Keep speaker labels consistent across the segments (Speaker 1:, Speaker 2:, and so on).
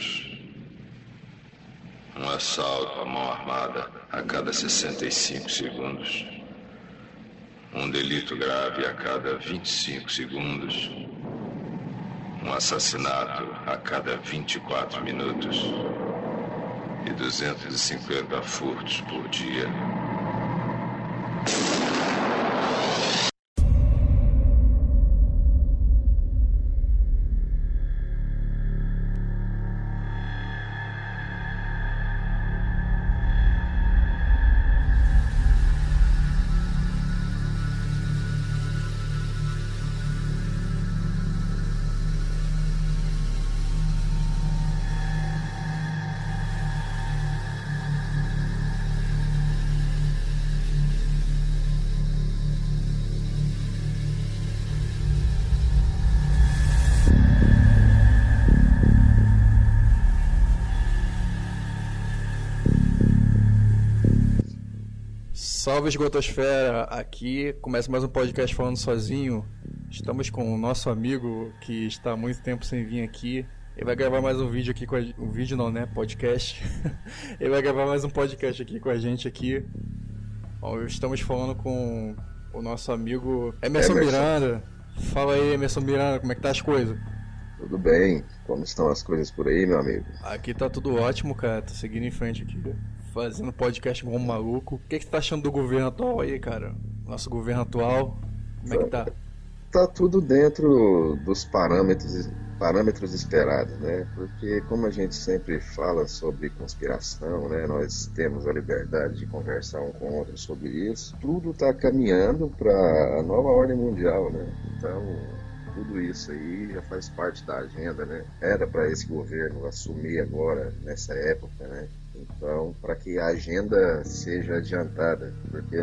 Speaker 1: minutos. Um assalto à mão armada a cada 65 segundos. Um delito grave a cada 25 segundos. Um assassinato a cada 24 minutos. E 250 furtos por dia.
Speaker 2: Salve Esgotosfera, aqui começa mais um podcast falando sozinho. Estamos com o nosso amigo que está há muito tempo sem vir aqui. Ele vai gravar mais um vídeo aqui com a um vídeo não, né? Podcast. Ele vai gravar mais um podcast aqui com a gente aqui. Bom, estamos falando com o nosso amigo Emerson,
Speaker 3: Emerson.
Speaker 2: Miranda. Fala aí, Emerson Miranda, como é que tá as coisas?
Speaker 3: Tudo bem? Como estão as coisas por aí, meu amigo?
Speaker 2: Aqui tá tudo ótimo, cara. Tô seguindo em frente aqui. Fazendo podcast igual um maluco. O que, que você tá achando do governo atual aí, cara? Nosso governo atual. Como é que tá?
Speaker 3: Tá tudo dentro dos parâmetros, parâmetros esperados, né? Porque como a gente sempre fala sobre conspiração, né? Nós temos a liberdade de conversar um com o outro sobre isso. Tudo está caminhando para a nova ordem mundial, né? Então tudo isso aí já faz parte da agenda, né? Era para esse governo assumir agora nessa época, né? Então, para que a agenda seja adiantada, porque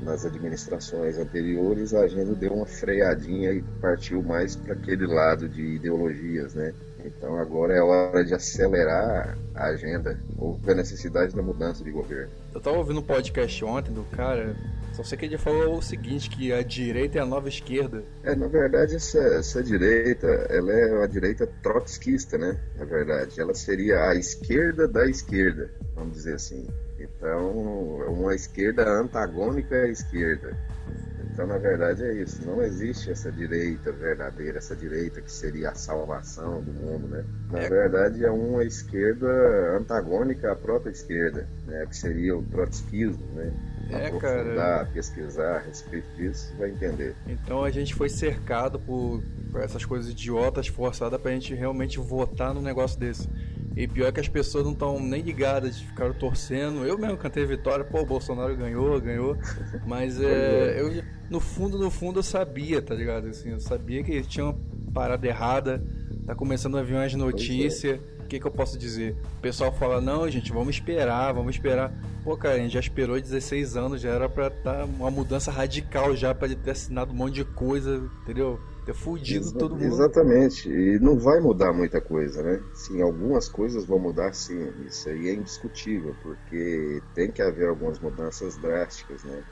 Speaker 3: nas administrações anteriores a agenda deu uma freadinha e partiu mais para aquele lado de ideologias, né? Então agora é hora de acelerar a agenda. Houve a necessidade da mudança de governo.
Speaker 2: Eu tava ouvindo um podcast ontem do cara, só sei que ele falou o seguinte, que a direita é a nova esquerda.
Speaker 3: É, na verdade, essa, essa direita, ela é uma direita trotskista, né? Na verdade, ela seria a esquerda da esquerda, vamos dizer assim. Então, uma esquerda antagônica à esquerda. Então, na verdade, é isso. Não existe essa direita verdadeira, essa direita que seria a salvação do mundo, né? Na
Speaker 2: É.
Speaker 3: verdade, é uma esquerda antagônica à própria esquerda, né? Que seria o trotskismo, né?
Speaker 2: É,
Speaker 3: Aprofundar,
Speaker 2: cara.
Speaker 3: pesquisar a respeito disso, vai entender.
Speaker 2: Então a gente foi cercado por, por essas coisas idiotas forçadas pra gente realmente votar num negócio desse. E pior é que as pessoas não estão nem ligadas, ficaram torcendo. Eu mesmo cantei vitória, pô, o Bolsonaro ganhou, ganhou. Mas é, eu, no fundo, no fundo, eu sabia, tá ligado? Assim, eu sabia que tinha uma parada errada, tá começando a vir umas notícias. O que, que eu posso dizer? O pessoal fala, não, gente, vamos esperar, vamos esperar. Pô, cara, a gente já esperou 16 anos, já era pra estar uma mudança radical já, pra ele ter assinado um monte de coisa, entendeu? Ter fudido
Speaker 3: Exa-
Speaker 2: todo mundo.
Speaker 3: Exatamente, e não vai mudar muita coisa, né? Sim, algumas coisas vão mudar sim, isso aí é indiscutível, porque tem que haver algumas mudanças drásticas, né?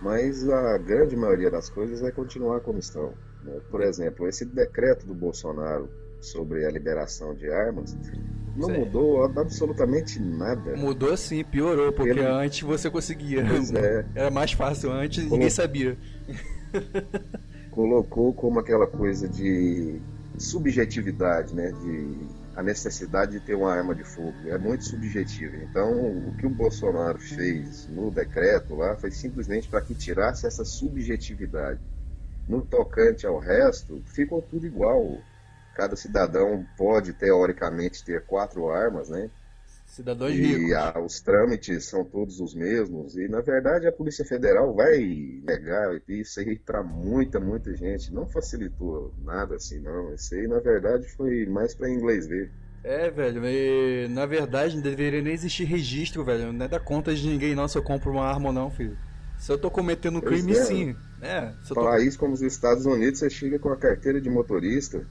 Speaker 3: Mas a grande maioria das coisas vai continuar como estão. né? Por exemplo, esse decreto do Bolsonaro sobre a liberação de armas não mudou absolutamente nada.
Speaker 2: Mudou sim, piorou, porque
Speaker 3: Ele-
Speaker 2: antes você conseguia.
Speaker 3: Pois é.
Speaker 2: Era mais fácil, antes
Speaker 3: Como-
Speaker 2: ninguém sabia.
Speaker 3: Colocou como aquela coisa de subjetividade, né? De a necessidade de ter uma arma de fogo. É muito subjetivo. Então, o que o Bolsonaro fez no decreto lá foi simplesmente para que tirasse essa subjetividade. No tocante ao resto, ficou tudo igual. Cada cidadão pode, teoricamente, ter quatro armas, né?
Speaker 2: Cidadãos
Speaker 3: E
Speaker 2: ricos.
Speaker 3: a- os trâmites são todos os mesmos. E, na verdade, a Polícia Federal vai negar isso aí para muita, muita gente. Não facilitou nada assim, não. Isso aí, na verdade, foi mais para inglês ver.
Speaker 2: É, velho, e, na verdade não deveria nem existir registro, velho. Não é da conta de ninguém não se eu compro uma arma ou não, filho. Se eu tô cometendo um crime,
Speaker 3: é.
Speaker 2: sim. É, se eu tô...
Speaker 3: País como os Estados Unidos, você chega com a carteira de motorista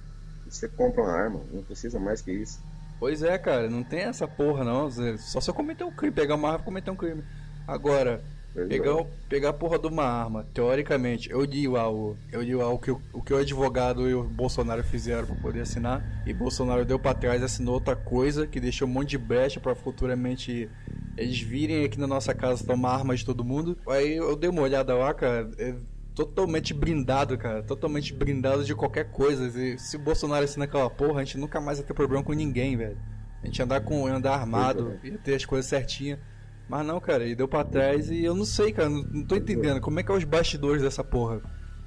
Speaker 3: e você compra uma arma. Não precisa mais que isso.
Speaker 2: Pois é, cara, não tem essa porra não. Só se eu cometer um crime, pegar uma arma e cometer um crime. Agora, Pegar, pegar a porra de uma arma, teoricamente, eu li lá o, eu li lá o, que, o, que o advogado e o Bolsonaro fizeram para poder assinar, e Bolsonaro deu para trás e assinou outra coisa que deixou um monte de brecha para futuramente eles virem aqui na nossa casa tomar armas de todo mundo. Aí eu dei uma olhada lá, cara. É totalmente blindado, cara. Totalmente blindado de qualquer coisa. E se o Bolsonaro assinar aquela porra, a gente nunca mais vai ter problema com ninguém, velho. A gente andar com andar armado, ia ter as coisas certinhas. Mas não, cara, ele deu pra trás e eu não sei, cara, não, não tô entendendo. Como é que é os bastidores dessa porra?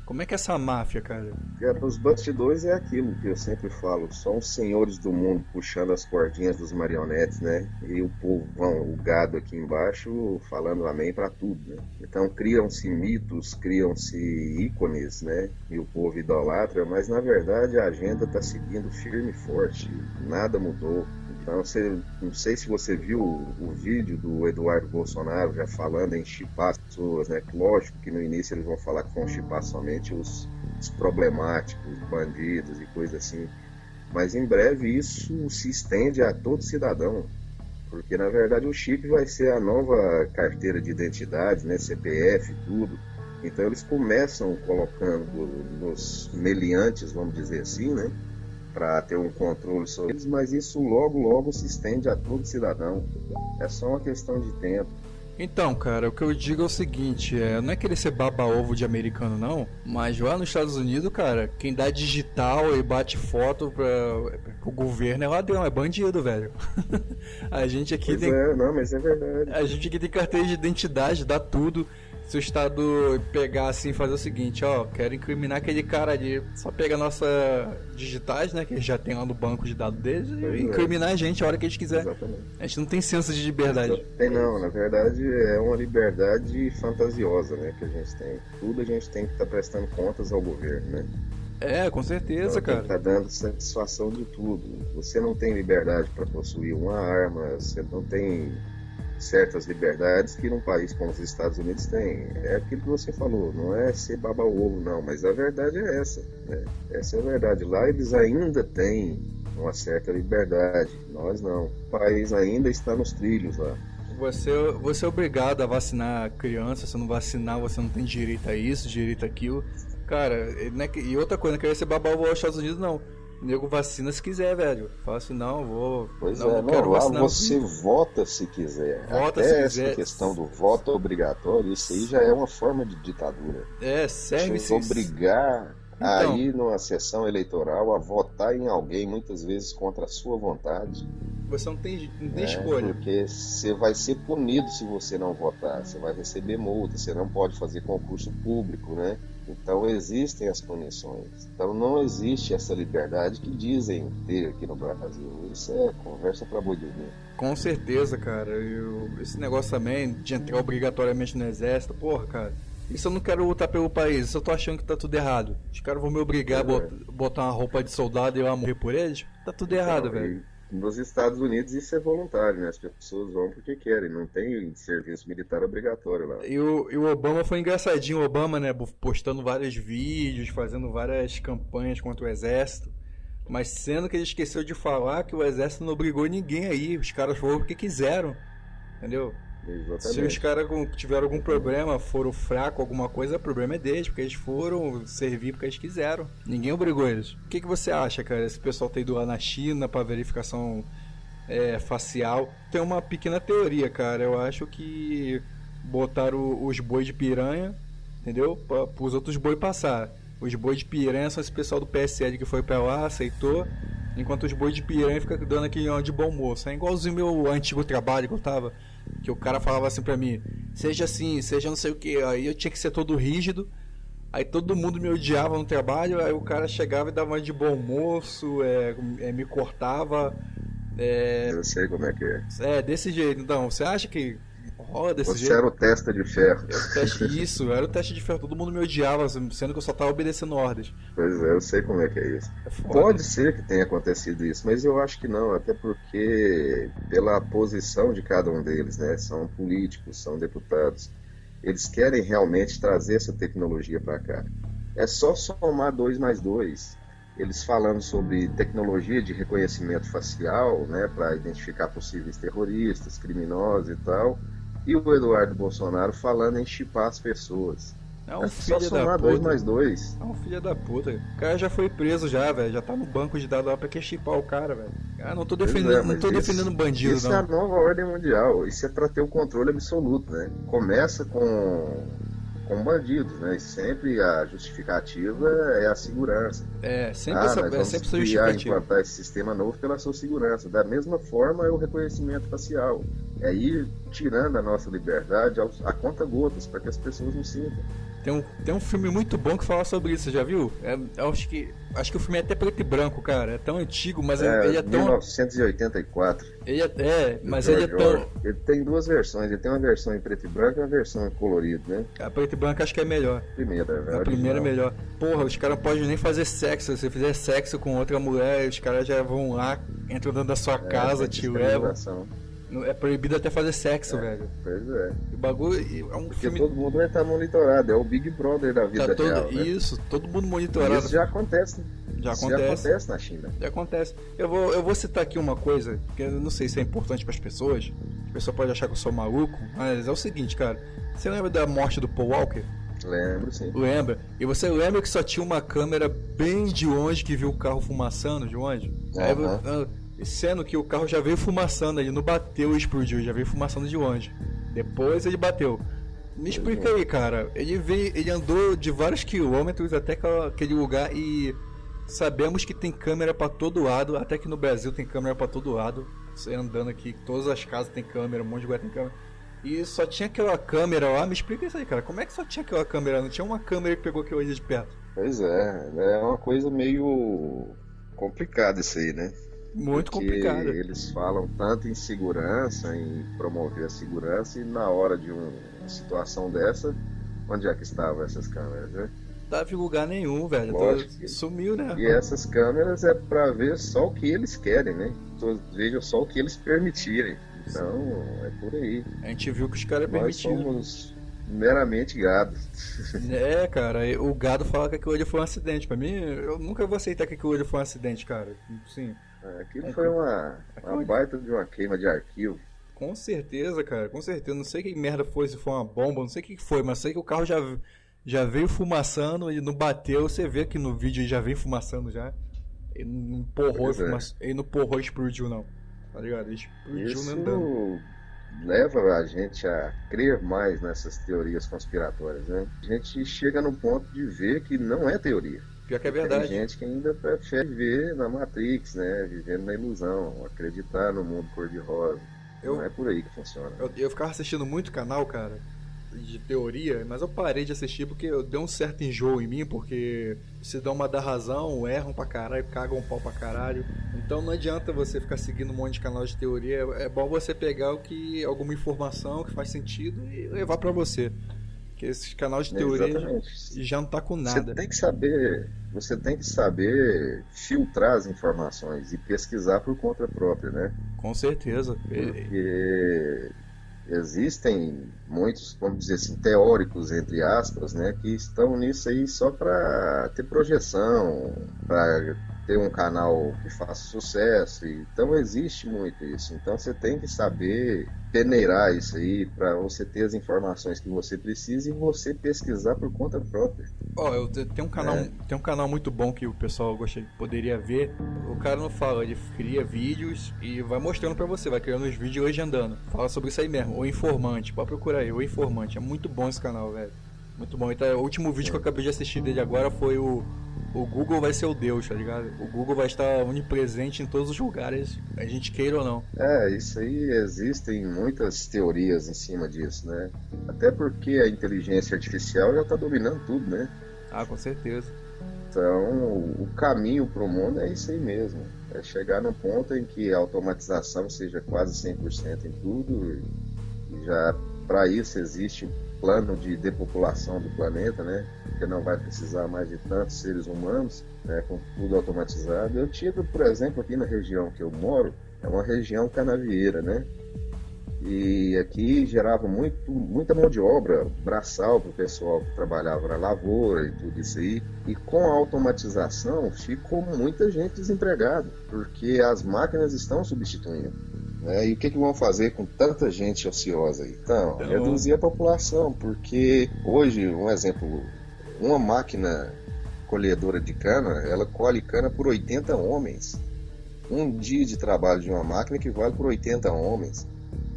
Speaker 2: Como é que é essa máfia, cara?
Speaker 3: É, os bastidores é aquilo que eu sempre falo, são os senhores do mundo puxando as cordinhas dos marionetes, né? E o povão, o gado aqui embaixo falando amém para tudo, né? Então criam-se mitos, criam-se ícones, né? E o povo idolatra, mas na verdade a agenda está seguindo firme e forte, nada mudou. Então, você, não sei se você viu o, o, vídeo do Eduardo Bolsonaro já falando em chipar as pessoas, né? Lógico que no início eles vão falar que vão chipar somente os, os problemáticos, bandidos e coisas assim. Mas em breve isso se estende a todo cidadão. Porque na verdade o chip vai ser a nova carteira de identidade, né? CPF, tudo. Então eles começam colocando nos meliantes, vamos dizer assim, né? para ter um controle sobre eles, mas isso logo, logo se estende a todo cidadão. É só uma questão de tempo.
Speaker 2: Então, cara, o que eu digo é o seguinte, é, não é querer ser baba-ovo de americano, não, mas lá nos Estados Unidos, cara, quem dá digital e bate foto pra, pro governo é ladrão, é bandido, velho. a gente aqui
Speaker 3: pois
Speaker 2: tem...
Speaker 3: É, não, mas é verdade.
Speaker 2: A gente aqui tem carteira de identidade, dá tudo se o Estado pegar assim e fazer o seguinte, ó, quero incriminar aquele cara ali, só pega nossa digitais, né, que já tem lá no banco de dados deles, e é. incriminar a gente a hora que a gente quiser. Exatamente. A gente não tem senso de liberdade.
Speaker 3: Tem não, na verdade é uma liberdade fantasiosa, né, que a gente tem. Tudo a gente tem que estar tá prestando contas ao governo, né?
Speaker 2: É, com certeza, então, cara.
Speaker 3: Tá dando satisfação de tudo. Você não tem liberdade para possuir uma arma, você não tem certas liberdades que num país como os Estados Unidos tem. É aquilo que você falou, não é ser baba ovo, não, mas a verdade é essa. Né? Essa é a verdade. Lá eles ainda têm uma certa liberdade, nós não. O país ainda está nos trilhos lá.
Speaker 2: Você, você é obrigado a vacinar criança, se não vacinar, você não tem direito a isso, direito a aquilo. Cara, né, e outra coisa, não queria ser baba ovo aos Estados Unidos, não nego vacina se quiser, velho. Fala assim, não, vou.
Speaker 3: Pois
Speaker 2: não,
Speaker 3: é, não, quero lá vacinar. você vota se quiser.
Speaker 2: Vota
Speaker 3: Até
Speaker 2: se
Speaker 3: essa
Speaker 2: quiser.
Speaker 3: questão do voto obrigatório, isso aí já é uma forma de ditadura.
Speaker 2: É, serve
Speaker 3: se obrigar então, a ir numa sessão eleitoral a votar em alguém, muitas vezes contra a sua vontade.
Speaker 2: Você não tem, não tem é, escolha.
Speaker 3: Porque você vai ser punido se você não votar. Você vai receber multa, você não pode fazer concurso público, né? Então existem as punições. Então não existe essa liberdade que dizem ter aqui no Brasil. Isso é conversa para boi.
Speaker 2: Com certeza, cara. Eu, esse negócio também de entrar obrigatoriamente no exército, porra, cara. Isso eu não quero lutar pelo país, isso eu tô achando que tá tudo errado. Os caras vão me obrigar é, a botar uma roupa de soldado e eu a morrer por eles? Tá tudo então, errado, velho.
Speaker 3: Nos Estados Unidos isso é voluntário, né? As pessoas vão porque querem, não tem serviço militar obrigatório lá.
Speaker 2: E o, e o Obama foi engraçadinho, o Obama, né? Postando vários vídeos, fazendo várias campanhas contra o exército. Mas sendo que ele esqueceu de falar que o exército não obrigou ninguém aí, os caras foram porque quiseram. Entendeu?
Speaker 3: Exatamente.
Speaker 2: Se os caras tiveram algum problema, foram fracos, alguma coisa, o problema é deles, porque eles foram servir porque eles quiseram. Ninguém obrigou eles. O que, que você acha, cara? Esse pessoal tem ido lá na China para verificação é, facial. Tem uma pequena teoria, cara. Eu acho que botaram os bois de piranha, entendeu? Para os outros bois passar. Os bois de piranha são esse pessoal do PSL que foi pra lá, aceitou. Enquanto os bois de piranha ficam dando aquele de bom moço. É igualzinho meu antigo trabalho que eu tava que o cara falava assim pra mim, seja assim, seja não sei o que, aí eu tinha que ser todo rígido, aí todo mundo me odiava no trabalho, aí o cara chegava e dava de bom moço, é, é, me cortava.
Speaker 3: É, eu sei como é que é.
Speaker 2: É, desse jeito. Então, você acha que
Speaker 3: Você
Speaker 2: jeito?
Speaker 3: era o teste de ferro.
Speaker 2: teste, isso, era o teste de ferro. Todo mundo me odiava, sendo que eu só tava obedecendo ordens.
Speaker 3: Pois é, eu sei como é que é isso. É Pode ser que tenha acontecido isso, mas eu acho que não, até porque pela posição de cada um deles, né? São políticos, são deputados. Eles querem realmente trazer essa tecnologia para cá. É só somar dois mais dois. Eles falando sobre tecnologia de reconhecimento facial, né, para identificar possíveis terroristas, criminosos e tal e o Eduardo Bolsonaro falando em chipar as pessoas.
Speaker 2: É um
Speaker 3: É só
Speaker 2: filho da
Speaker 3: somar
Speaker 2: puta.
Speaker 3: dois mais dois.
Speaker 2: É um filho da puta. O cara já foi preso já, velho. Já tá no banco de dados lá pra que chipar o cara, velho. Ah, não tô
Speaker 3: Pois
Speaker 2: defendendo,
Speaker 3: é,
Speaker 2: não tô
Speaker 3: isso-
Speaker 2: defendendo bandido,
Speaker 3: Isso é a
Speaker 2: não.
Speaker 3: nova ordem mundial. Isso é para ter o controle absoluto, né? Começa com, com bandidos, né? E sempre a justificativa é a segurança.
Speaker 2: É, sempre
Speaker 3: ah,
Speaker 2: essa,
Speaker 3: nós
Speaker 2: é
Speaker 3: vamos
Speaker 2: sempre essa
Speaker 3: criar, implantar esse sistema novo pela sua segurança. Da mesma forma é o reconhecimento facial. É ir tirando a nossa liberdade a conta gotas para que as pessoas não sintam.
Speaker 2: Tem um, tem um filme muito bom que fala sobre isso, você já viu? É, eu acho que acho que o filme é até preto e branco, cara. É tão antigo, mas
Speaker 3: É,
Speaker 2: ele é tão
Speaker 3: 1984.
Speaker 2: ele é, é, mas
Speaker 3: do
Speaker 2: ele é tão.
Speaker 3: Ele tem duas versões. Ele tem uma versão em preto e branco e uma versão em colorido, né?
Speaker 2: a preto e branco acho que é melhor.
Speaker 3: Primeira, é
Speaker 2: A primeira é melhor. Porra, os caras não podem nem fazer sexo. Se você fizer sexo com outra mulher, os caras já vão lá, entram dentro da sua casa, te levam. É proibido até fazer sexo, velho.
Speaker 3: Pois é.
Speaker 2: O bagulho é um
Speaker 3: Porque
Speaker 2: filme.
Speaker 3: todo mundo vai estar monitorado. É o Big Brother da vida
Speaker 2: Tá todo,
Speaker 3: real. Né?
Speaker 2: Isso, todo mundo
Speaker 3: E
Speaker 2: monitorado.
Speaker 3: Isso já acontece.
Speaker 2: Já
Speaker 3: Isso
Speaker 2: acontece.
Speaker 3: Já acontece na China.
Speaker 2: Já acontece. Eu vou, eu vou citar aqui uma coisa que eu não sei se é importante para as pessoas. A pessoa pode achar que eu sou maluco, mas é o seguinte, cara. Você lembra da morte do Paul Walker?
Speaker 3: Lembro, sim.
Speaker 2: Lembra? E você lembra que só tinha uma câmera bem de longe que viu o carro fumaçando de longe? Ah, sendo que o carro já veio fumaçando, ele não bateu e explodiu, já veio fumaçando de longe. Depois ele bateu. Me explica aí, cara. Ele veio, ele andou de vários quilômetros até aquele lugar e sabemos que tem câmera pra todo lado, até que no Brasil tem câmera pra todo lado. Você andando aqui, todas as casas tem câmera, um monte de lugar tem câmera. E só tinha aquela câmera lá, me explica isso aí, cara. Como é que só tinha aquela câmera? Não tinha uma câmera que pegou aquilo ali de perto?
Speaker 3: Pois é. É uma coisa meio complicada isso aí, né?
Speaker 2: Muito complicado.
Speaker 3: Eles falam tanto em segurança, em promover a segurança, e na hora de um- uma situação dessa, onde é que estavam essas câmeras, né?
Speaker 2: Não tava em lugar nenhum, velho.
Speaker 3: Lógico
Speaker 2: Sumiu, né?
Speaker 3: E essas câmeras é pra ver só o que eles querem, né? Vejam só o que eles permitirem. Então, é por aí.
Speaker 2: A gente viu que os caras
Speaker 3: Nós
Speaker 2: permitiram.
Speaker 3: somos meramente gado.
Speaker 2: É, cara, o gado fala que aquilo ali foi um acidente. Pra mim, eu nunca vou aceitar que aquilo ali foi um acidente, cara. Sim,
Speaker 3: Aquilo foi uma, uma baita de uma queima de arquivo.
Speaker 2: com certeza, cara, com certeza. Não sei que merda foi, se foi uma bomba, não sei o que foi, mas sei que o carro já, já veio fumaçando e não bateu. Você vê que no vídeo ele já veio fumaçando já. Ele não porrou, e
Speaker 3: é.
Speaker 2: ele não porrou e explodiu, não. Tá ligado? Ele explodiu
Speaker 3: Isso
Speaker 2: andando.
Speaker 3: leva a gente a crer mais nessas teorias conspiratórias, né? A gente chega no ponto de ver que não é teoria.
Speaker 2: Pior que é
Speaker 3: Tem
Speaker 2: verdade.
Speaker 3: gente que ainda prefere viver na Matrix, né? Vivendo na ilusão, acreditar no mundo cor-de-rosa.
Speaker 2: Eu-
Speaker 3: Não é por aí que funciona.
Speaker 2: Eu, eu ficava assistindo muito canal, cara, de teoria, mas eu parei de assistir porque eu dei um certo enjoo em mim, porque se dão uma da razão, erram pra caralho, cagam um pau pra caralho. Então não adianta você ficar seguindo um monte de canal de teoria, é bom você pegar o que alguma informação que faz sentido e levar pra você. Porque esses canais de teoria já,
Speaker 3: Exatamente.
Speaker 2: já não tá com
Speaker 3: Você
Speaker 2: nada.
Speaker 3: tem que saber, você tem que saber filtrar as informações e pesquisar por conta própria, né?
Speaker 2: Com certeza.
Speaker 3: Porque existem muitos, vamos dizer assim, teóricos, entre aspas, né, que estão nisso aí só para ter projeção, para ter um canal que faça sucesso. Então existe muito isso. Então você tem que saber peneirar isso aí para você ter as informações que você precisa e você pesquisar por conta própria.
Speaker 2: Ó, eu te- tem um canal,
Speaker 3: É.
Speaker 2: tem um canal muito bom que o pessoal gostaria, poderia ver. O cara não fala, ele cria vídeos e vai mostrando pra você, vai criando os vídeos legendando. Fala sobre isso aí mesmo, o informante, pode procurar aí, o informante. É muito bom esse canal, velho. Muito bom. Então, o último vídeo que eu acabei de assistir dele agora foi o o Google vai ser o Deus, tá ligado? O Google vai estar onipresente em todos os lugares, a gente queira ou não.
Speaker 3: É, isso aí existem muitas teorias em cima disso, né? Até porque a inteligência artificial já está dominando tudo, né?
Speaker 2: Ah, com certeza.
Speaker 3: Então, o caminho para o mundo é isso aí mesmo. É chegar num ponto em que a automatização seja quase 100% em tudo. E já para isso existe plano de depopulação do planeta, né? Porque não vai precisar mais de tantos seres humanos, né? Com tudo automatizado. Eu tive, por exemplo, aqui na região que eu moro, é uma região canavieira, né? E aqui gerava muito, muita mão de obra braçal para o pessoal que trabalhava na lavoura e tudo isso aí. E com a automatização ficou muita gente desempregada, porque as máquinas estão substituindo. Né? E o que, que vão fazer com tanta gente ociosa aí? Então, então, reduzir a população, porque hoje, um exemplo, uma máquina colhedora de cana, ela colhe cana por 80 homens. Um dia de trabalho de uma máquina equivale por 80 homens.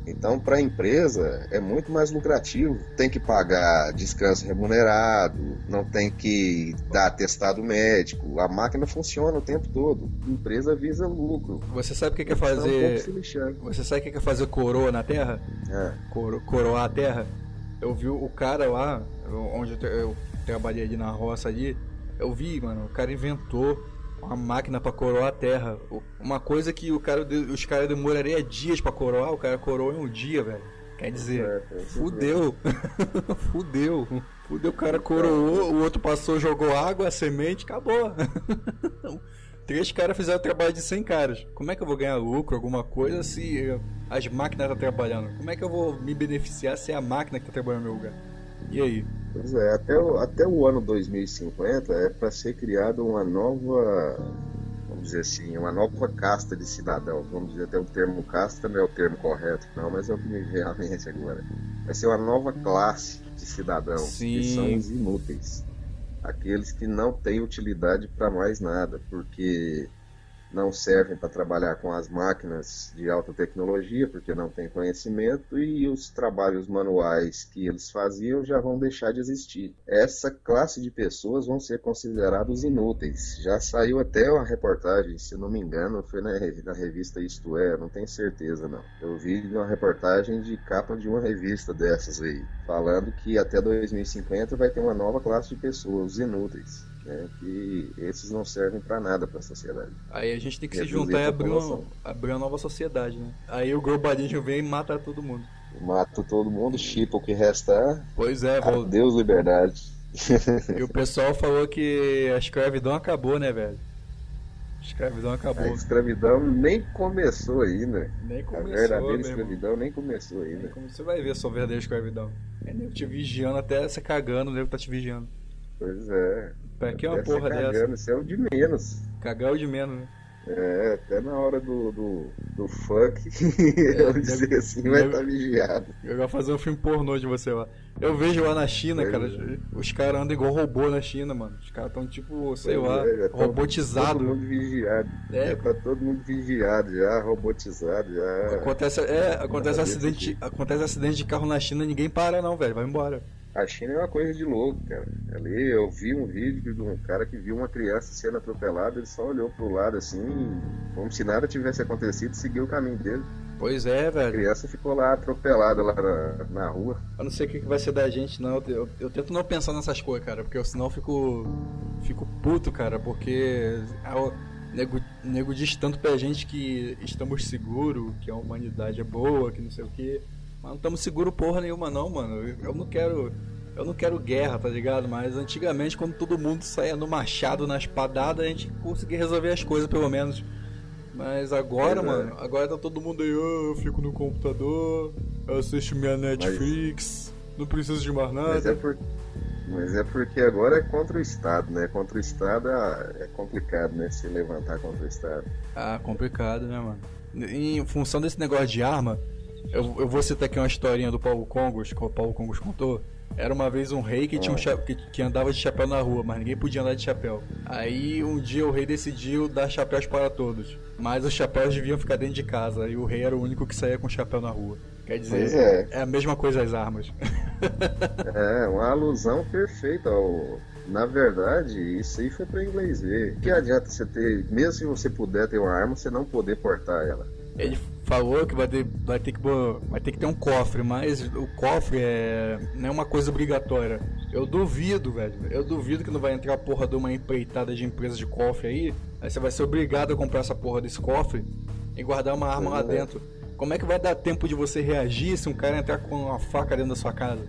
Speaker 3: Então, para a empresa é muito mais lucrativo. Tem que pagar descanso remunerado, não tem que dar atestado médico. A máquina funciona o tempo todo. A empresa visa lucro.
Speaker 2: Você sabe o que, que é fazer? Um Você sabe o que é fazer coroa na terra? É. Coro... Coroar a terra? Eu vi o cara lá, onde eu trabalhei ali na roça ali. Eu vi, mano, o cara inventou uma máquina para coroar a terra. Uma coisa que o cara, os caras demoraria dias para coroar, o cara coroou em um dia, velho. Quer dizer, é, é, fudeu. fudeu. Fudeu, o cara coroou, o outro passou, jogou água, a semente, acabou. Três caras fizeram o trabalho de 100 caras. Como é que eu vou ganhar lucro, alguma coisa, se as máquinas estão tá trabalhando? Como é que eu vou me beneficiar se é a máquina que está trabalhando no meu lugar? E aí?
Speaker 3: Pois é, até o, até o ano 2050 é para ser criada uma nova, vamos dizer assim, uma nova casta de cidadãos. Vamos dizer até o termo casta não é o termo correto, não, mas é o que me vem à mente agora. Vai ser uma nova classe de cidadãos Sim. que são os inúteis. Aqueles que não têm utilidade para mais nada, porque não servem para trabalhar com as máquinas de alta tecnologia, porque não têm conhecimento, e os trabalhos manuais que eles faziam já vão deixar de existir. Essa classe de pessoas vão ser considerados inúteis. Já saiu até uma reportagem, se não me engano, foi na, na revista Isto É, não tenho certeza não. Eu vi uma reportagem de capa de uma revista dessas aí, falando que até 2050 vai ter uma nova classe de pessoas, os inúteis né, que esses não servem para nada para a sociedade.
Speaker 2: Aí a gente tem que se juntar e abrir uma, abrir uma nova sociedade, né? Aí o globalismo vem e mata todo mundo.
Speaker 3: Mata todo mundo, chipa o que resta.
Speaker 2: Pois é,
Speaker 3: vou... Deus liberdade.
Speaker 2: E o pessoal falou que a escravidão acabou, né, velho? A escravidão acabou. A
Speaker 3: escravidão nem começou ainda.
Speaker 2: Nem começou. A
Speaker 3: verdadeira escravidão nem começou ainda.
Speaker 2: Você vai ver a sua verdadeira escravidão. É nego te vigiando até você cagando, o nego tá te vigiando.
Speaker 3: Pois é.
Speaker 2: Pra que uma porra cagando, dessa?
Speaker 3: Isso é o de menos.
Speaker 2: Cagar o de menos, né?
Speaker 3: É, até na hora do, do, do funk, é, vamos dizer assim, vai estar tá vigiado.
Speaker 2: Eu vou fazer um filme pornô de você lá. Eu vejo lá na China, pois cara, é. os caras andam igual robô na China, mano. Os caras estão tipo, sei pois lá, é, robotizados.
Speaker 3: Todo mundo vigiado. É. Já tá todo mundo vigiado, já, robotizado, já.
Speaker 2: Acontece, é, acontece acidente, acontece acidente de carro na China, ninguém para não, velho, vai embora.
Speaker 3: A China é uma coisa de louco, cara. Ali eu vi um vídeo de um cara que viu uma criança sendo atropelada, ele só olhou pro lado assim, como se nada tivesse acontecido, e seguiu o caminho dele.
Speaker 2: Pois é, velho. A
Speaker 3: criança ficou lá atropelada lá na, na rua.
Speaker 2: Eu não sei o que vai ser da gente, não. Eu, eu tento não pensar nessas coisas, cara, porque senão eu fico. Fico puto, cara, porque. Eu, nego, nego diz tanto pra gente que estamos seguros, que a humanidade é boa, que não sei o que. Mas não estamos seguro porra nenhuma não, mano. Eu não quero. Eu não quero guerra, tá ligado? Mas antigamente, quando todo mundo saía no machado, na espadada, a gente conseguia resolver as coisas, pelo menos. Mas agora, é, mano, agora tá todo mundo aí, oh, eu fico no computador, eu assisto minha Netflix, mas... não preciso de mais nada.
Speaker 3: Mas é, por... mas é porque agora é contra o Estado, né? Contra o Estado ah, é complicado, né? Se levantar contra o Estado.
Speaker 2: Ah, complicado, né, mano? Em função desse negócio de arma, eu, eu vou citar aqui uma historinha do Paulo Congos, que o Paulo Congos contou. Era uma vez um rei que, tinha um que, que, andava de chapéu na rua, mas ninguém podia andar de chapéu. Aí um dia o rei decidiu dar chapéus para todos, mas os chapéus deviam ficar dentro de casa e o rei era o único que saía com chapéu na rua. Quer dizer, é. é. a mesma coisa as armas.
Speaker 3: é, uma alusão perfeita ao. Na verdade, isso aí foi para inglês ver. Que adianta você ter, mesmo se você puder ter uma arma, você não poder portar ela.
Speaker 2: Ele falou que vai ter, vai ter que vai ter que ter um cofre, mas o cofre é não é uma coisa obrigatória. Eu duvido, velho. Eu duvido que não vai entrar a porra de uma empreitada de empresa de cofre aí. Aí você vai ser obrigado a comprar essa porra desse cofre e guardar uma arma lá é. dentro. Como é que vai dar tempo de você reagir se um cara entrar com uma faca dentro da sua casa?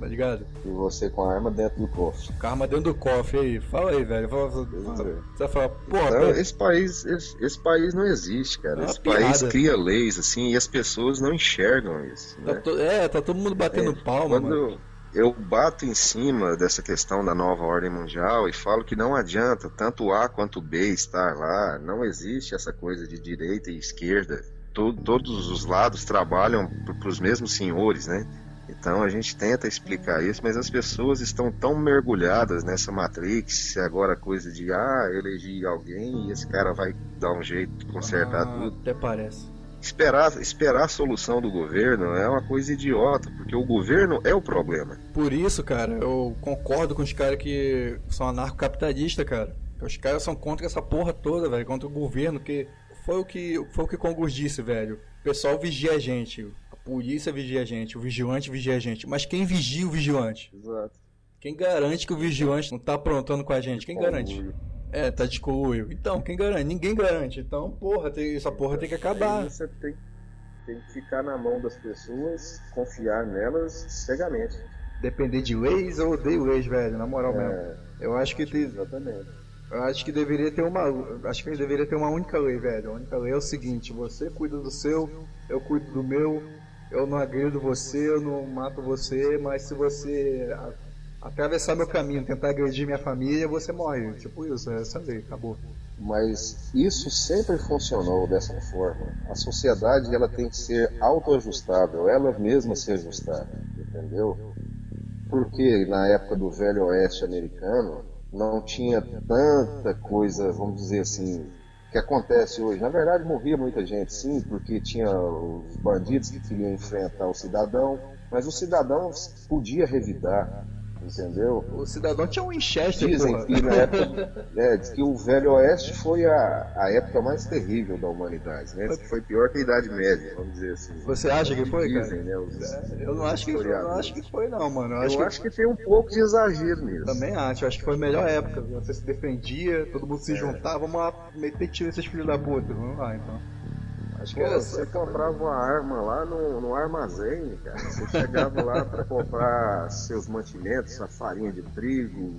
Speaker 2: Tá ligado?
Speaker 3: E você com a arma dentro do cofre.
Speaker 2: Com a arma dentro do cofre aí. Fala aí, velho. Fala, fala, você vai falar, pô.
Speaker 3: Então, esse, país, esse, esse, país não existe, cara. É esse país cria leis, assim, e as pessoas não enxergam isso.
Speaker 2: Tá
Speaker 3: né?
Speaker 2: to... É, tá todo mundo batendo é, palma, quando... mano
Speaker 3: eu bato em cima dessa questão da nova ordem mundial e falo que não adianta tanto A quanto B estar lá. Não existe essa coisa de direita e esquerda. to, todos os lados trabalham para os mesmos senhores, né? Então a gente tenta explicar isso, mas as pessoas estão tão mergulhadas nessa matrix, agora coisa de ah, eleger alguém e esse cara vai dar um jeito de consertar ah, tudo.
Speaker 2: Até parece.
Speaker 3: Esperar, esperar a solução do governo é uma coisa idiota, porque o governo é o problema.
Speaker 2: Por isso, cara, eu concordo com os caras que são anarcocapitalistas, cara. Os caras são contra essa porra toda, velho, contra o governo, que foi o que foi o que Congus disse, velho. O pessoal vigia a gente, polícia vigia a gente, o vigilante vigia a gente. Mas quem vigia o vigilante?
Speaker 3: Exato.
Speaker 2: Quem garante que o vigilante não tá aprontando com a gente? Quem garante? É, tá de coluio. Então, quem garante? Ninguém garante. Então, porra, tem, essa porra tem que acabar.
Speaker 3: Você tem, tem que ficar na mão das pessoas, confiar nelas cegamente.
Speaker 2: Depender de leis ou de leis, velho, na moral é, mesmo. Eu acho que tem.
Speaker 3: Exatamente.
Speaker 2: Eu acho que deveria ter uma. Acho que deveria ter uma única lei, velho. A única lei é o seguinte: você cuida do seu, eu cuido do meu, eu não agredo você, eu não mato você, mas se você atravessar meu caminho, tentar agredir minha família, você morre. Tipo isso, é essa lei, acabou.
Speaker 3: Mas isso sempre funcionou dessa forma. A sociedade ela tem que ser autoajustável, ela mesma se ajustar, entendeu? Porque na época do velho oeste americano, não tinha tanta coisa, vamos dizer assim, que acontece hoje. Na verdade, morria muita gente, sim, porque tinha os bandidos que queriam enfrentar o cidadão, mas o cidadão podia revidar entendeu?
Speaker 2: O cidadão tinha um Winchester,
Speaker 3: Dizem porra. que na época, é, diz que o Velho Oeste foi a, a época mais terrível da humanidade, né? que foi pior que a Idade Média, vamos dizer assim.
Speaker 2: Você acha que foi, Dizem, cara? Né, os, é, eu não acho que foi, não acho que foi não, mano.
Speaker 3: Eu acho, eu que... acho que tem um pouco de exagero nisso.
Speaker 2: Também acho, acho que foi a melhor época. Você se defendia, todo mundo se é. juntava, vamos lá meter tiro nesses filhos da puta. Vamos lá, então.
Speaker 3: Acho que Pô, você comprava uma arma lá no, no armazém, cara. Você chegava lá para comprar seus mantimentos, a farinha de trigo,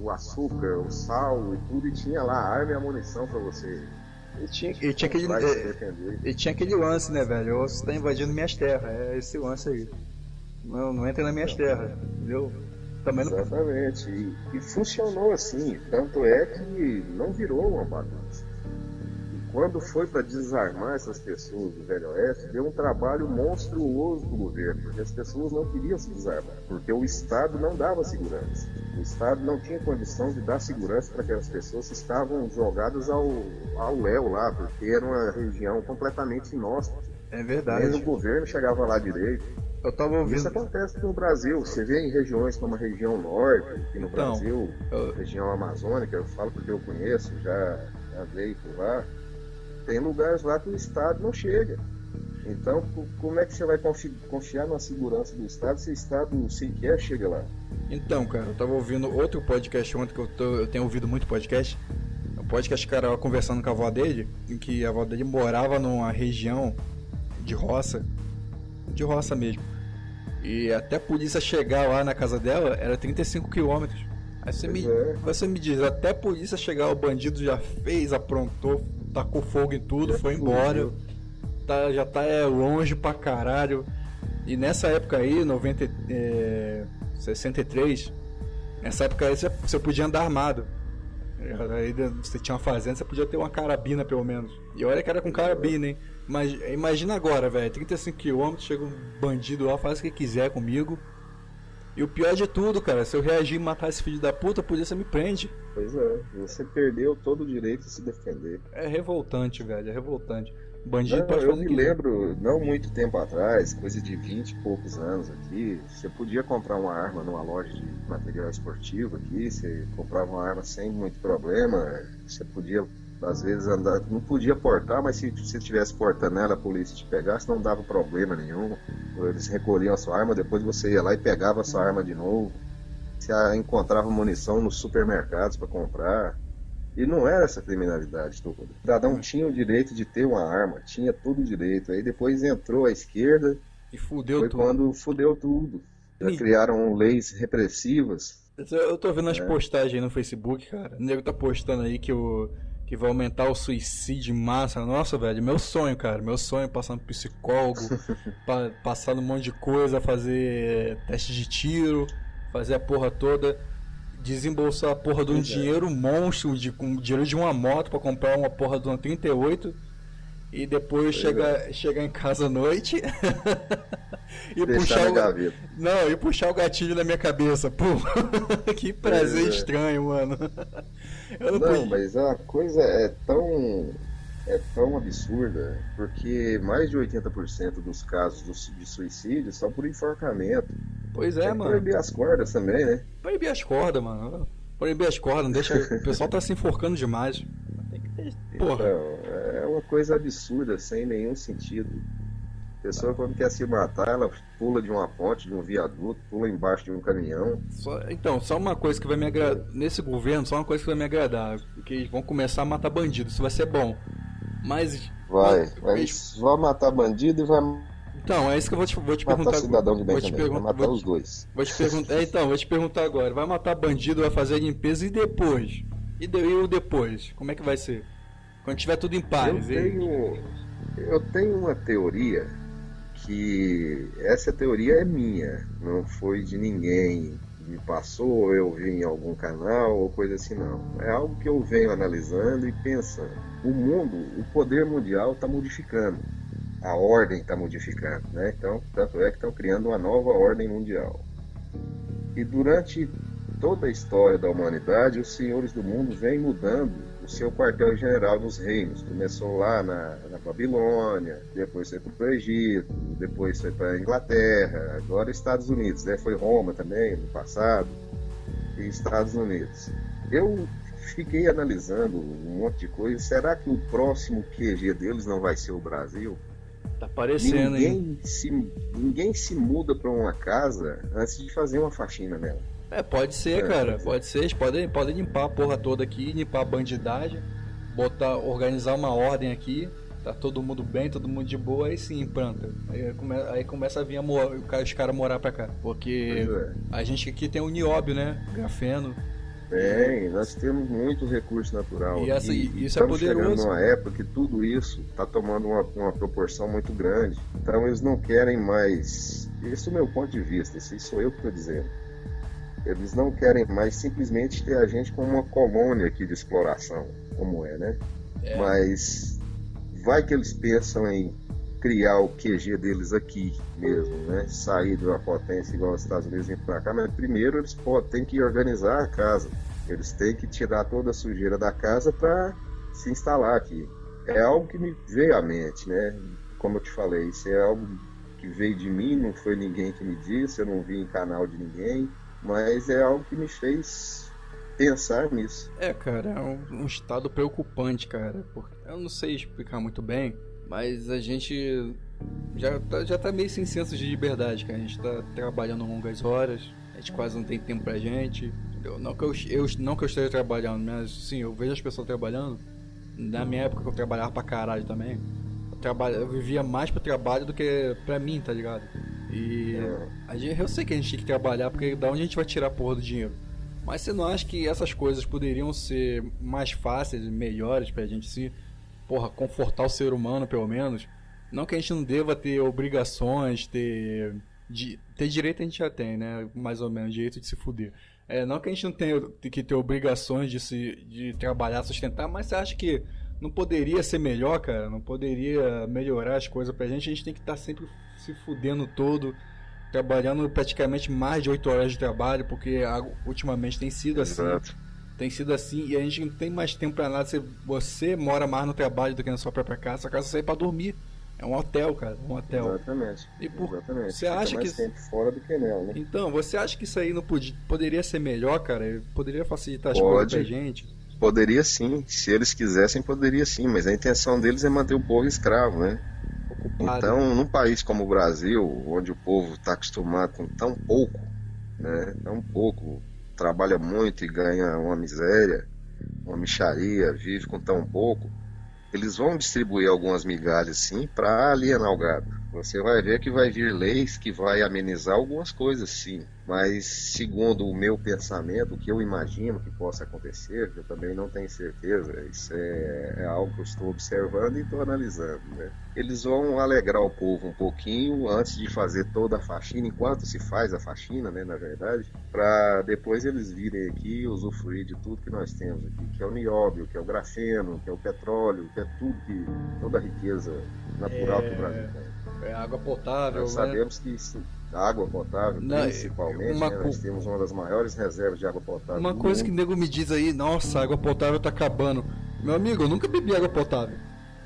Speaker 3: o açúcar, o sal e tudo, e tinha lá a arma e a munição para você.
Speaker 2: E tinha, e tinha aquele, e, e tinha aquele lance, né, velho? Você tá invadindo minhas terras, é esse lance aí. Não, não entra nas minhas terras, entendeu?
Speaker 3: Também não... Exatamente. E, e funcionou assim. Tanto é que não virou uma bagunça quando foi para desarmar essas pessoas do Velho Oeste, deu um trabalho monstruoso do governo, porque as pessoas não queriam se desarmar, porque o Estado não dava segurança. O Estado não tinha condição de dar segurança para aquelas pessoas que estavam jogadas ao, ao léu lá, porque era uma região completamente inóspita.
Speaker 2: É verdade.
Speaker 3: Nem o governo chegava lá direito.
Speaker 2: Eu tava ouvindo.
Speaker 3: Isso acontece no Brasil. Você vê em regiões como a região norte, aqui no então, Brasil, eu... região amazônica, eu falo porque eu conheço, já andei por lá tem lugares lá que o Estado não chega. Então, como é que você vai confiar na segurança do Estado se o Estado sequer chega lá?
Speaker 2: Então, cara, eu tava ouvindo outro podcast ontem que eu, tô, eu tenho ouvido muito podcast. O podcast, cara, conversando com a avó dele, em que a avó dele morava numa região de roça, de roça mesmo. E até a polícia chegar lá na casa dela era 35 quilômetros. Aí você me, é. você me diz, até a polícia chegar, o bandido já fez, aprontou, tacou fogo em tudo, foi embora. Tá, já tá é, longe pra caralho. E nessa época aí, 90, é, 63, nessa época aí você podia andar armado. Aí você tinha uma fazenda, você podia ter uma carabina pelo menos. E olha que era com carabina, hein? Mas imagina agora, velho, 35km, chega um bandido lá, faz o que quiser comigo. E o pior de tudo, cara, se eu reagir e matar esse filho da puta, a polícia me prende.
Speaker 3: Pois é, você perdeu todo o direito de se defender.
Speaker 2: É revoltante, velho, é revoltante. Bandido
Speaker 3: não,
Speaker 2: pode
Speaker 3: Eu me lembro, não muito tempo atrás, coisa de 20 e poucos anos aqui, você podia comprar uma arma numa loja de material esportivo aqui, você comprava uma arma sem muito problema, você podia às vezes andar, não podia portar, mas se você tivesse portando ela, a polícia te pegasse, não dava problema nenhum. Eles recolhiam a sua arma, depois você ia lá e pegava a sua arma de novo. Você encontrava munição nos supermercados para comprar. E não era essa criminalidade toda. O cidadão tinha o direito de ter uma arma, tinha todo o direito. Aí depois entrou a esquerda
Speaker 2: e fudeu
Speaker 3: foi
Speaker 2: tudo.
Speaker 3: quando fudeu tudo. Já criaram leis repressivas.
Speaker 2: Eu tô vendo as é. postagens no Facebook, cara. O nego tá postando aí que o que vai aumentar o suicídio em massa. Nossa, velho, meu sonho, cara. Meu sonho é passar no psicólogo, pa passar num monte de coisa, fazer teste de tiro, fazer a porra toda, desembolsar a porra de um é. dinheiro monstro, de, dinheiro de uma moto para comprar uma porra de uma 38 e depois chegar, é. chegar em casa à noite. E puxar o gaveta. não e puxar o gatilho na minha cabeça. Pô que prazer é. estranho mano.
Speaker 3: Não, não mas a coisa é tão é tão absurda porque mais de 80% dos casos de suicídio são por enforcamento.
Speaker 2: Pois é, mano.
Speaker 3: proibir as cordas também né?
Speaker 2: Proibir as cordas mano. Proibir as cordas não deixa o pessoal tá se enforcando demais
Speaker 3: Porra. Então, é uma coisa absurda, sem nenhum sentido. A pessoa, quando quer se matar, ela pula de uma ponte, de um viaduto, pula embaixo de um caminhão.
Speaker 2: Só, então, só uma coisa que vai me agradar. Nesse governo, só uma coisa que vai me agradar. Que eles vão começar a matar bandido. Isso vai ser bom. Mas.
Speaker 3: Vai, vai, vai matar bandido e vai.
Speaker 2: Então, é isso que eu vou te, vou te matar perguntar.
Speaker 3: cidadão de bem vou te
Speaker 2: também,
Speaker 3: vai matar vou, os dois.
Speaker 2: Vou te perguntar. É, então, vou te perguntar agora. Vai matar bandido, vai fazer a limpeza e depois? E, de, e o depois? Como é que vai ser? Quando tiver tudo em paz.
Speaker 3: Eu tenho, eu tenho uma teoria que essa teoria é minha, não foi de ninguém me passou, eu vi em algum canal ou coisa assim, não. É algo que eu venho analisando e pensando. O mundo, o poder mundial está modificando. A ordem está modificando, né? Então, tanto é que estão criando uma nova ordem mundial. E durante toda a história da humanidade, os senhores do mundo vêm mudando seu quartel-general nos reinos. Começou lá na, na Babilônia, depois foi para o Egito, depois foi para a Inglaterra, agora Estados Unidos. Né? Foi Roma também, no passado, e Estados Unidos. Eu fiquei analisando um monte de coisa. Será que o próximo QG deles não vai ser o Brasil?
Speaker 2: Tá parecendo,
Speaker 3: ninguém
Speaker 2: hein?
Speaker 3: Se, ninguém se muda para uma casa antes de fazer uma faxina nela.
Speaker 2: É, pode ser, é, cara. Pode, ser. Eles podem, podem limpar a porra toda aqui, limpar a bandidagem, botar, organizar uma ordem aqui. Tá todo mundo bem, todo mundo de boa, aí sim, planta. Aí, come, aí começa a vir a os caras morar pra cá. Porque é. a gente aqui tem o nióbio, né? Grafeno.
Speaker 3: Tem, nós temos muito recurso natural.
Speaker 2: E, essa, e isso é poderoso.
Speaker 3: chegando numa época que tudo isso está tomando uma, uma proporção muito grande. Então eles não querem mais. Esse é o meu ponto de vista, isso sou eu que estou dizendo eles não querem mais simplesmente ter a gente como uma colônia aqui de exploração, como é, né? É. Mas vai que eles pensam em criar o QG deles aqui mesmo, né? Sair de uma potência igual os Estados Unidos e para cá, mas primeiro eles têm que organizar a casa. Eles têm que tirar toda a sujeira da casa para se instalar aqui. É algo que me veio à mente, né? Como eu te falei, isso é algo que veio de mim, não foi ninguém que me disse, eu não vi em canal de ninguém. Mas é algo que me fez pensar nisso.
Speaker 2: É, cara, é um, um estado preocupante, cara. Porque eu não sei explicar muito bem, mas a gente já tá, já tá meio sem senso de liberdade, cara. A gente tá trabalhando longas horas, a gente quase não tem tempo pra gente. Entendeu? Não que eu, eu, não que eu esteja trabalhando, mas sim, eu vejo as pessoas trabalhando. Na minha época eu trabalhava pra caralho também. Eu, trabalha, eu vivia mais pro trabalho do que pra mim, tá ligado? E a gente, eu sei que a gente tem que trabalhar, porque da onde a gente vai tirar a porra do dinheiro? Mas você não acha que essas coisas poderiam ser mais fáceis, melhores pra gente se, porra, confortar o ser humano, pelo menos? Não que a gente não deva ter obrigações, ter. De, ter direito a gente já tem, né? Mais ou menos, direito de se fuder. É, não que a gente não tenha que ter obrigações de, se, de trabalhar, sustentar, mas você acha que não poderia ser melhor, cara? Não poderia melhorar as coisas pra gente? A gente tem que estar tá sempre se fudendo todo, trabalhando praticamente mais de 8 horas de trabalho, porque ultimamente tem sido assim. Exato. Tem sido assim e a gente não tem mais tempo para nada. Você, você mora mais no trabalho do que na sua própria casa. Sua casa sai para dormir. É um hotel, cara, um hotel.
Speaker 3: Exatamente.
Speaker 2: E por...
Speaker 3: Exatamente.
Speaker 2: Você acha
Speaker 3: mais
Speaker 2: que
Speaker 3: tempo fora do que nela, né?
Speaker 2: Então, você acha que isso aí não podia, poderia ser melhor, cara? Poderia facilitar as Pode. coisas pra gente?
Speaker 3: Poderia sim, se eles quisessem, poderia sim, mas a intenção deles é manter o povo escravo, né? Então, num país como o Brasil, onde o povo está acostumado com tão pouco, né, tão pouco, trabalha muito e ganha uma miséria, uma micharia, vive com tão pouco, eles vão distribuir algumas migalhas sim para alienar o gado. Você vai ver que vai vir leis que vai amenizar algumas coisas, sim. Mas segundo o meu pensamento, o que eu imagino que possa acontecer, eu também não tenho certeza, isso é, é algo que eu estou observando e estou analisando. Né? Eles vão alegrar o povo um pouquinho antes de fazer toda a faxina, enquanto se faz a faxina, né, na verdade, para depois eles virem aqui e usufruir de tudo que nós temos aqui, que é o nióbio, que é o grafeno, que é o petróleo, que é tudo que toda a riqueza natural é... que o Brasil tem.
Speaker 2: É água potável.
Speaker 3: Nós
Speaker 2: né?
Speaker 3: sabemos que isso, água potável, Não, principalmente, uma... né, nós temos uma das maiores reservas de água potável.
Speaker 2: Uma coisa mundo. que o nego me diz aí, nossa, a água potável tá acabando. Meu amigo, eu nunca bebi água potável.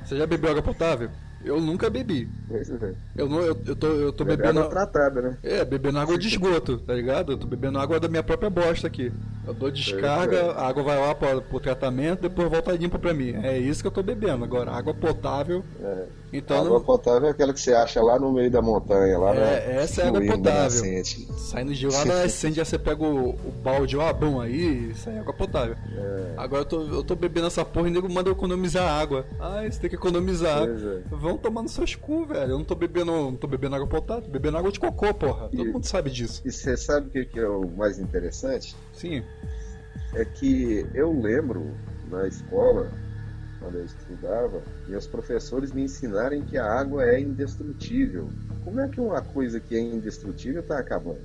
Speaker 2: Você já bebeu água potável? Eu nunca bebi.
Speaker 3: É.
Speaker 2: Eu, não, eu, eu tô, eu tô bebendo.
Speaker 3: Água tratada, né?
Speaker 2: É, bebendo água de esgoto, tá ligado? Eu tô bebendo água da minha própria bosta aqui. Eu dou descarga, é. a água vai lá pro, pro tratamento, depois volta limpa pra mim. É isso que eu tô bebendo. Agora, água potável.
Speaker 3: É. Então, água não... potável é aquela que você acha lá no meio da montanha, lá
Speaker 2: É, essa é água potável. Saindo de lá da nascente, já você pega o, o balde, ó, bom aí, isso aí é água potável. É. Agora eu tô, eu tô bebendo essa porra e o nego manda eu economizar água. Ah, você tem que economizar. É. Vão tomando seus cu, velho. Eu não tô bebendo, não tô bebendo água potável, tô bebendo água de cocô, porra. Todo e, mundo sabe disso.
Speaker 3: E você sabe o que, que é o mais interessante?
Speaker 2: Sim.
Speaker 3: É que eu lembro na escola, quando eu estudava, meus professores me ensinarem que a água é indestrutível. Como é que uma coisa que é indestrutível está acabando?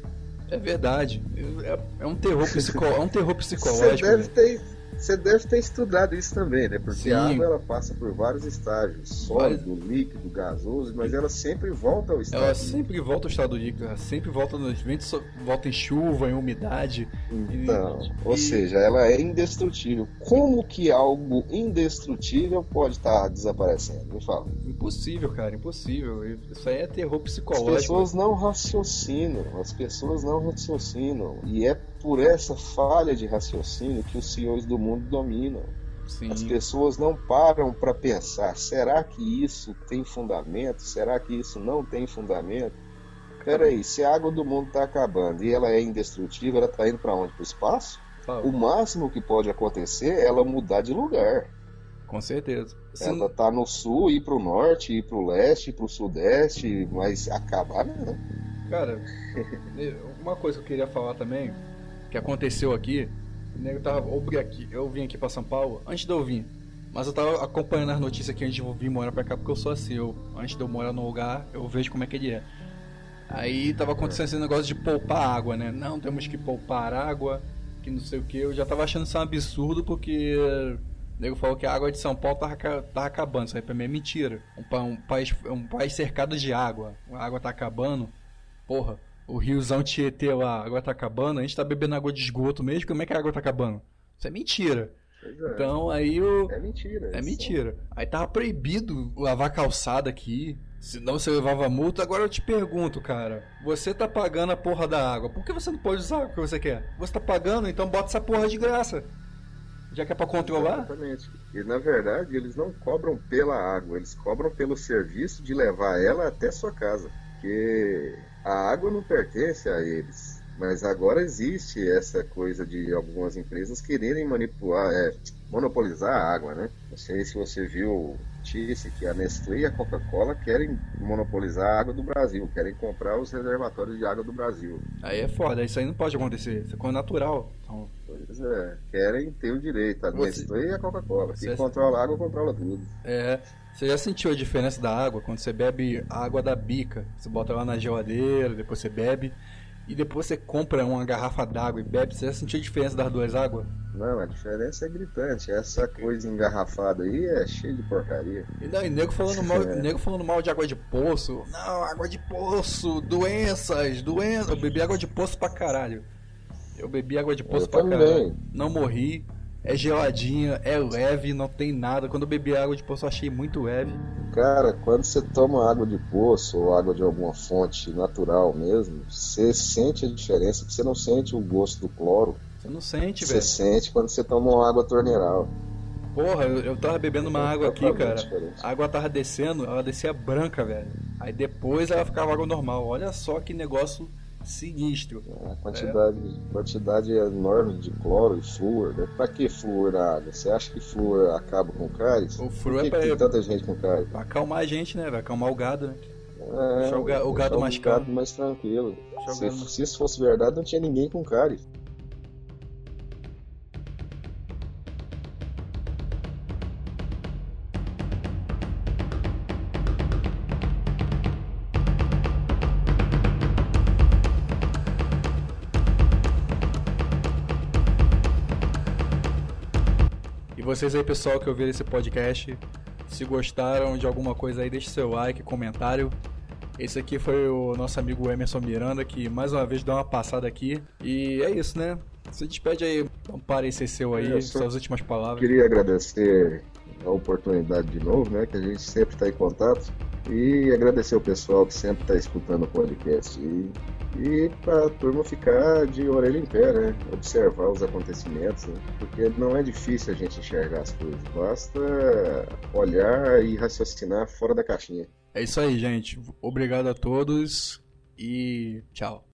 Speaker 2: É verdade. É, é um terror, psico... é um terror psicológico.
Speaker 3: Você deve ter você deve ter estudado isso também, né? Porque Sim. a água ela passa por vários estágios, sólido, líquido, gasoso, mas ela sempre volta ao estado.
Speaker 2: Ela sempre volta ao estado líquido, ela sempre volta nos ventos, volta em chuva, em umidade.
Speaker 3: Então, e... ou seja, ela é indestrutível. Como que algo indestrutível pode estar desaparecendo? Me fala.
Speaker 2: Impossível, cara, impossível. Isso aí é terror psicológico.
Speaker 3: As pessoas não raciocinam, as pessoas não raciocinam. E é por essa falha de raciocínio que os senhores do mundo dominam. Sim. As pessoas não param para pensar: será que isso tem fundamento? Será que isso não tem fundamento? Peraí, se a água do mundo está acabando e ela é indestrutível, ela está indo para onde? Para o espaço? Ah. O máximo que pode acontecer é ela mudar de lugar.
Speaker 2: Com certeza.
Speaker 3: Ela está no sul, ir para o norte, ir para o leste, ir para o sudeste, mas acabar não.
Speaker 2: Cara, uma coisa que eu queria falar também que aconteceu aqui. O nego tava. Eu, aqui, eu vim aqui pra São Paulo antes de eu vir. Mas eu tava acompanhando as notícias aqui antes de eu vir morar pra cá, porque eu sou assim. Eu, antes de eu morar no lugar, eu vejo como é que ele é. Aí tava acontecendo esse negócio de poupar água, né? Não, temos que poupar água, que não sei o que. Eu já tava achando isso um absurdo, porque o nego falou que a água de São Paulo tava, tava acabando. Isso aí pra mim é mentira. Um, um, país, um país cercado de água. A água tá acabando. Porra o riozão Tietê lá, agora tá acabando, a gente tá bebendo água de esgoto mesmo, como é que a água tá acabando? Isso é mentira. É. Então aí o.
Speaker 3: É mentira.
Speaker 2: É mentira. Aí tava proibido lavar calçada aqui. Senão você levava multa. Agora eu te pergunto, cara. Você tá pagando a porra da água. Por que você não pode usar o que você quer? Você tá pagando, então bota essa porra de graça. Já que é pra controlar?
Speaker 3: Exatamente. E na verdade eles não cobram pela água, eles cobram pelo serviço de levar ela até sua casa. Porque a água não pertence a eles. Mas agora existe essa coisa de algumas empresas quererem manipular, é, monopolizar a água, né? Não sei se você viu notícia que a Nestlé e a Coca-Cola querem monopolizar a água do Brasil, querem comprar os reservatórios de água do Brasil.
Speaker 2: Aí é foda, isso aí não pode acontecer, isso é natural.
Speaker 3: Então... É, querem ter o direito, a. Nestlé e a Coca-Cola. Quem controla a água, controla tudo.
Speaker 2: É, você já sentiu a diferença da água quando você bebe água da bica? Você bota lá na geladeira, depois você bebe. E depois você compra uma garrafa d'água e bebe. Você já sentiu a diferença das duas águas?
Speaker 3: Não, a diferença é gritante. Essa coisa engarrafada aí é cheia de porcaria.
Speaker 2: E não, e nego falando mal, é. nego falando mal de água de poço. Não, água de poço, doenças, doenças. Eu bebi água de poço pra caralho. Eu bebi água de poço eu pra caralho. Não morri é geladinha, é leve, não tem nada. Quando eu bebi água de poço, eu achei muito leve.
Speaker 3: Cara, quando você toma água de poço ou água de alguma fonte natural mesmo, você sente a diferença, porque você não sente o gosto do cloro.
Speaker 2: Você não sente, velho.
Speaker 3: Você sente quando você toma uma água torneiral.
Speaker 2: Porra, eu, eu tava bebendo uma é água aqui, cara. Diferente. A água tava descendo, ela descia branca, velho. Aí depois ela ficava água normal. Olha só que negócio sinistro.
Speaker 3: A quantidade, é. quantidade enorme de cloro e flúor. Né? Pra que flúor na água? Você acha que flúor acaba com cáries?
Speaker 2: O flúor
Speaker 3: é
Speaker 2: pra...
Speaker 3: tem tanta gente com cáries?
Speaker 2: Pra acalmar a gente, né? Vai acalmar o gado, né?
Speaker 3: É,
Speaker 2: Deixar o, ga- o gado mais
Speaker 3: o gado
Speaker 2: calmo.
Speaker 3: mais tranquilo. Se, se isso fosse verdade, não tinha ninguém com cárie.
Speaker 2: Vocês aí, pessoal, que ouviram esse podcast, se gostaram de alguma coisa aí, deixe seu like, comentário. Esse aqui foi o nosso amigo Emerson Miranda, que mais uma vez dá uma passada aqui. E é isso, né? Se despede aí, um parecer seu aí,
Speaker 3: só
Speaker 2: suas últimas palavras.
Speaker 3: Queria agradecer a oportunidade de novo, né? Que a gente sempre está em contato. E agradecer o pessoal que sempre está escutando o podcast. E, e para a turma ficar de orelha em pé, né? Observar os acontecimentos, né? Porque não é difícil a gente enxergar as coisas. Basta olhar e raciocinar fora da caixinha.
Speaker 2: É isso aí, gente. Obrigado a todos e tchau.